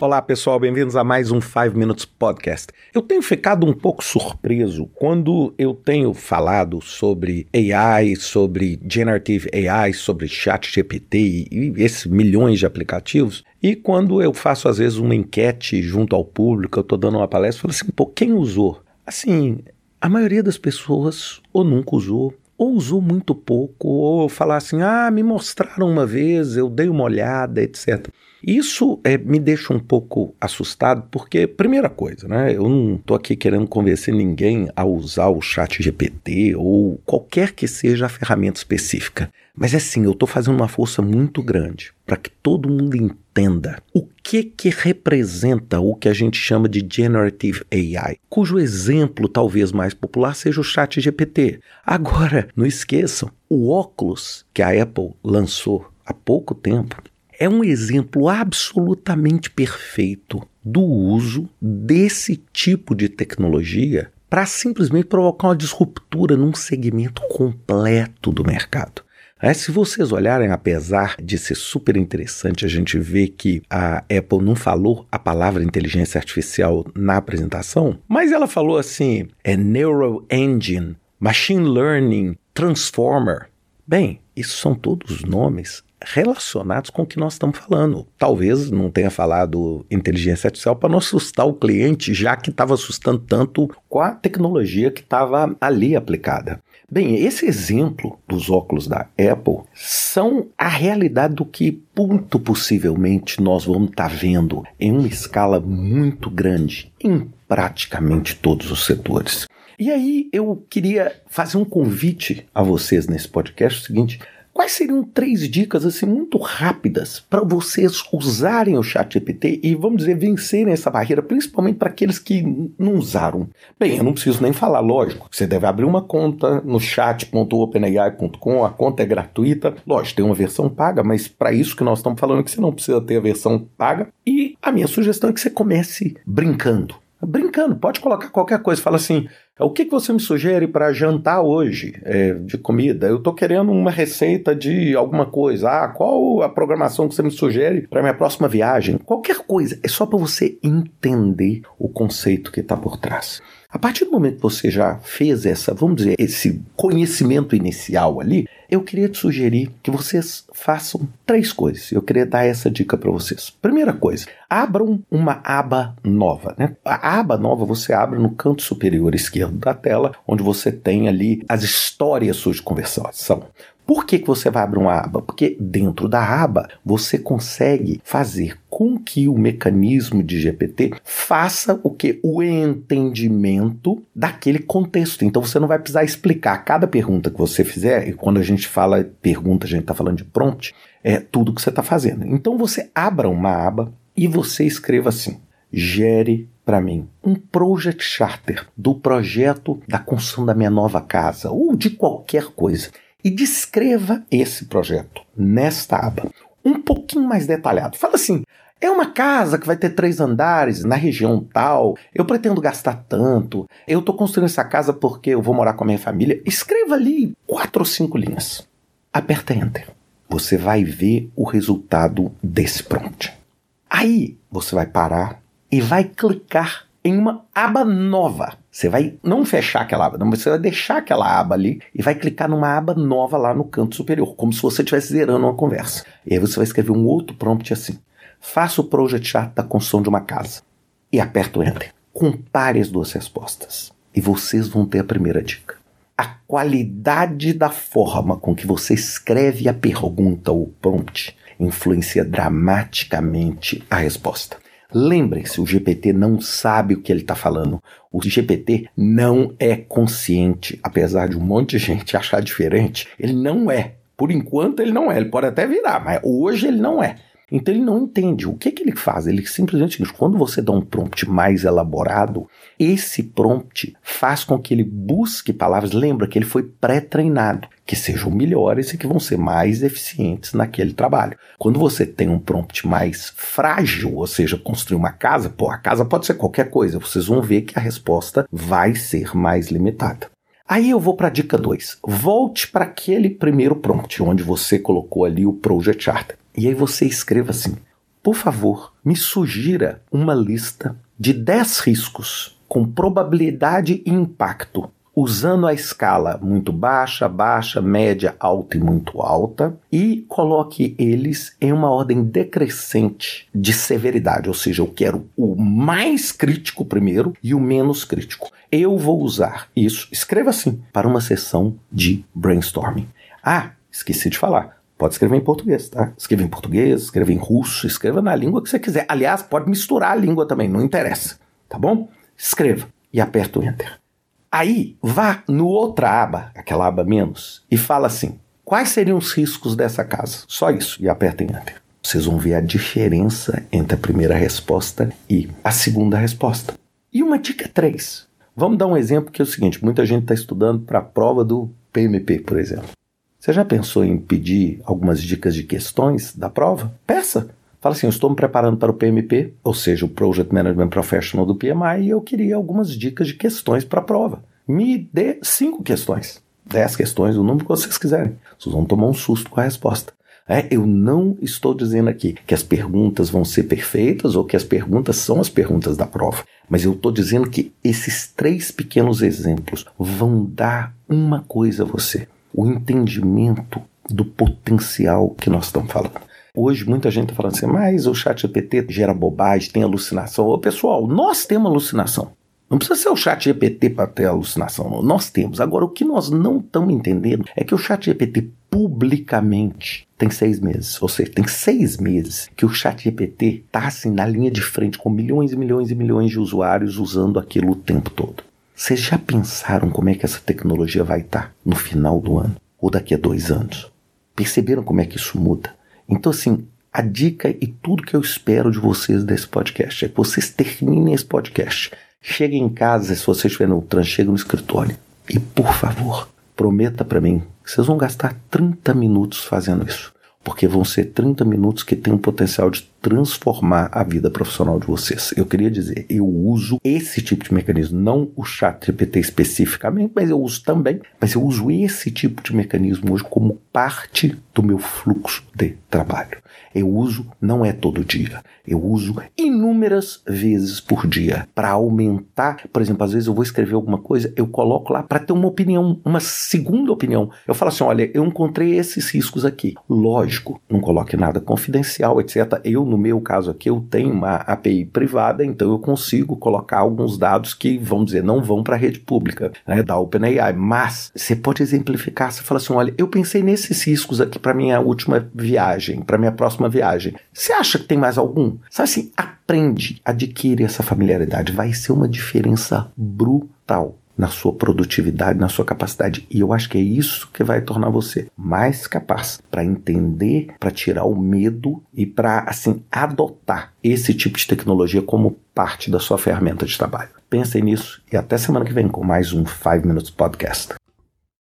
Olá pessoal, bem-vindos a mais um 5 Minutes Podcast. Eu tenho ficado um pouco surpreso quando eu tenho falado sobre AI, sobre Generative AI, sobre Chat GPT e esses milhões de aplicativos. E quando eu faço às vezes uma enquete junto ao público, eu estou dando uma palestra, eu falo assim, pô, quem usou? Assim, a maioria das pessoas ou nunca usou, ou usou muito pouco, ou falar assim, ah, me mostraram uma vez, eu dei uma olhada, etc. Isso é, me deixa um pouco assustado, porque, primeira coisa, né, eu não estou aqui querendo convencer ninguém a usar o chat GPT ou qualquer que seja a ferramenta específica. Mas assim, eu estou fazendo uma força muito grande para que todo mundo entenda o que que representa o que a gente chama de Generative AI, cujo exemplo talvez mais popular seja o chat GPT. Agora, não esqueçam, o óculos que a Apple lançou há pouco tempo é um exemplo absolutamente perfeito do uso desse tipo de tecnologia para simplesmente provocar uma disruptura num segmento completo do mercado. É, se vocês olharem, apesar de ser super interessante a gente ver que a Apple não falou a palavra inteligência artificial na apresentação, mas ela falou assim: é Neural Engine, Machine Learning, Transformer. Bem, isso são todos nomes relacionados com o que nós estamos falando. Talvez não tenha falado inteligência artificial para não assustar o cliente, já que estava assustando tanto com a tecnologia que estava ali aplicada. Bem, esse exemplo dos óculos da Apple são a realidade do que muito possivelmente nós vamos estar tá vendo em uma escala muito grande em praticamente todos os setores. E aí eu queria fazer um convite a vocês nesse podcast, o seguinte, Quais seriam três dicas assim muito rápidas para vocês usarem o ChatGPT e vamos dizer vencerem essa barreira, principalmente para aqueles que não usaram? Bem, eu não preciso nem falar, lógico. Você deve abrir uma conta no chat.openai.com, a conta é gratuita. Lógico, tem uma versão paga, mas para isso que nós estamos falando que você não precisa ter a versão paga. E a minha sugestão é que você comece brincando. Brincando, pode colocar qualquer coisa. Fala assim: o que, que você me sugere para jantar hoje é, de comida? Eu estou querendo uma receita de alguma coisa. Ah, qual a programação que você me sugere para minha próxima viagem? Qualquer coisa. É só para você entender o conceito que está por trás. A partir do momento que você já fez essa, vamos dizer, esse conhecimento inicial ali, eu queria te sugerir que vocês façam três coisas. Eu queria dar essa dica para vocês. Primeira coisa, abram uma aba nova. Né? A aba nova você abre no canto superior esquerdo da tela, onde você tem ali as histórias suas de conversação. Por que, que você vai abrir uma aba? Porque dentro da aba você consegue fazer com que o mecanismo de GPT faça o que? O entendimento daquele contexto. Então você não vai precisar explicar cada pergunta que você fizer, e quando a gente fala pergunta, a gente está falando de prompt, é tudo que você está fazendo. Então você abra uma aba e você escreva assim: gere para mim um project charter do projeto da construção da minha nova casa ou de qualquer coisa e descreva esse projeto nesta aba, um pouquinho mais detalhado. Fala assim: é uma casa que vai ter três andares na região tal. Eu pretendo gastar tanto. Eu estou construindo essa casa porque eu vou morar com a minha família. Escreva ali quatro ou cinco linhas. Aperta Enter. Você vai ver o resultado desse prompt. Aí você vai parar e vai clicar em uma aba nova. Você vai não fechar aquela aba, não, você vai deixar aquela aba ali e vai clicar numa aba nova lá no canto superior, como se você estivesse zerando uma conversa. E aí você vai escrever um outro prompt assim: Faça o project chart da construção de uma casa. E aperta o Enter. Compare as duas respostas. E vocês vão ter a primeira dica. A qualidade da forma com que você escreve a pergunta ou prompt influencia dramaticamente a resposta. Lembrem-se, o GPT não sabe o que ele está falando. O GPT não é consciente, apesar de um monte de gente achar diferente. Ele não é. Por enquanto ele não é. Ele pode até virar, mas hoje ele não é. Então ele não entende. O que, que ele faz? Ele simplesmente diz: quando você dá um prompt mais elaborado, esse prompt faz com que ele busque palavras. Lembra que ele foi pré-treinado, que sejam melhores e que vão ser mais eficientes naquele trabalho. Quando você tem um prompt mais frágil, ou seja, construir uma casa, pô, a casa pode ser qualquer coisa, vocês vão ver que a resposta vai ser mais limitada. Aí eu vou para a dica 2. Volte para aquele primeiro prompt, onde você colocou ali o Project Charter. E aí você escreva assim: por favor, me sugira uma lista de 10 riscos com probabilidade e impacto usando a escala muito baixa, baixa, média, alta e muito alta, e coloque eles em uma ordem decrescente de severidade, ou seja, eu quero o mais crítico primeiro e o menos crítico. Eu vou usar isso, escreva assim, para uma sessão de brainstorming. Ah, esqueci de falar. Pode escrever em português, tá? Escreva em português, escreva em russo, escreva na língua que você quiser. Aliás, pode misturar a língua também, não interessa, tá bom? Escreva e aperta o Enter. Aí, vá no outra aba, aquela aba menos, e fala assim: quais seriam os riscos dessa casa? Só isso, e aperta em Enter. Vocês vão ver a diferença entre a primeira resposta e a segunda resposta. E uma dica 3. Vamos dar um exemplo que é o seguinte: muita gente está estudando para a prova do PMP, por exemplo. Você já pensou em pedir algumas dicas de questões da prova? Peça! Fala assim: eu estou me preparando para o PMP, ou seja, o Project Management Professional do PMI, e eu queria algumas dicas de questões para a prova. Me dê cinco questões, dez questões, o número que vocês quiserem. Vocês vão tomar um susto com a resposta. É, eu não estou dizendo aqui que as perguntas vão ser perfeitas ou que as perguntas são as perguntas da prova, mas eu estou dizendo que esses três pequenos exemplos vão dar uma coisa a você: o entendimento do potencial que nós estamos falando. Hoje muita gente está falando assim, mas o chat GPT gera bobagem, tem alucinação. Ô, pessoal, nós temos alucinação. Não precisa ser o chat GPT para ter alucinação, não. nós temos. Agora, o que nós não estamos entendendo é que o chat GPT publicamente tem seis meses, ou seja, tem seis meses que o chat GPT está assim na linha de frente com milhões e milhões e milhões de usuários usando aquilo o tempo todo. Vocês já pensaram como é que essa tecnologia vai estar tá no final do ano ou daqui a dois anos? Perceberam como é que isso muda? Então, assim, a dica e tudo que eu espero de vocês desse podcast é que vocês terminem esse podcast. Cheguem em casa, se você estiver no trânsito, chegue no escritório. E, por favor, prometa para mim que vocês vão gastar 30 minutos fazendo isso. Porque vão ser 30 minutos que têm o potencial de transformar a vida profissional de vocês. Eu queria dizer, eu uso esse tipo de mecanismo, não o chat GPT especificamente, mas eu uso também, mas eu uso esse tipo de mecanismo hoje como parte do meu fluxo de trabalho. Eu uso, não é todo dia, eu uso inúmeras vezes por dia para aumentar. Por exemplo, às vezes eu vou escrever alguma coisa, eu coloco lá para ter uma opinião, uma segunda opinião. Eu falo assim: olha, eu encontrei esses riscos aqui. Lógico, não coloque nada confidencial, etc. Eu no meu caso aqui, eu tenho uma API privada, então eu consigo colocar alguns dados que, vamos dizer, não vão para a rede pública né, da OpenAI. Mas você pode exemplificar, você fala assim: olha, eu pensei nesses riscos aqui para minha última viagem, para minha próxima viagem. Você acha que tem mais algum? Sabe assim, aprende, adquire essa familiaridade. Vai ser uma diferença brutal na sua produtividade, na sua capacidade. E eu acho que é isso que vai tornar você mais capaz para entender, para tirar o medo e para assim adotar esse tipo de tecnologia como parte da sua ferramenta de trabalho. Pensem nisso e até semana que vem com mais um 5 Minutes Podcast.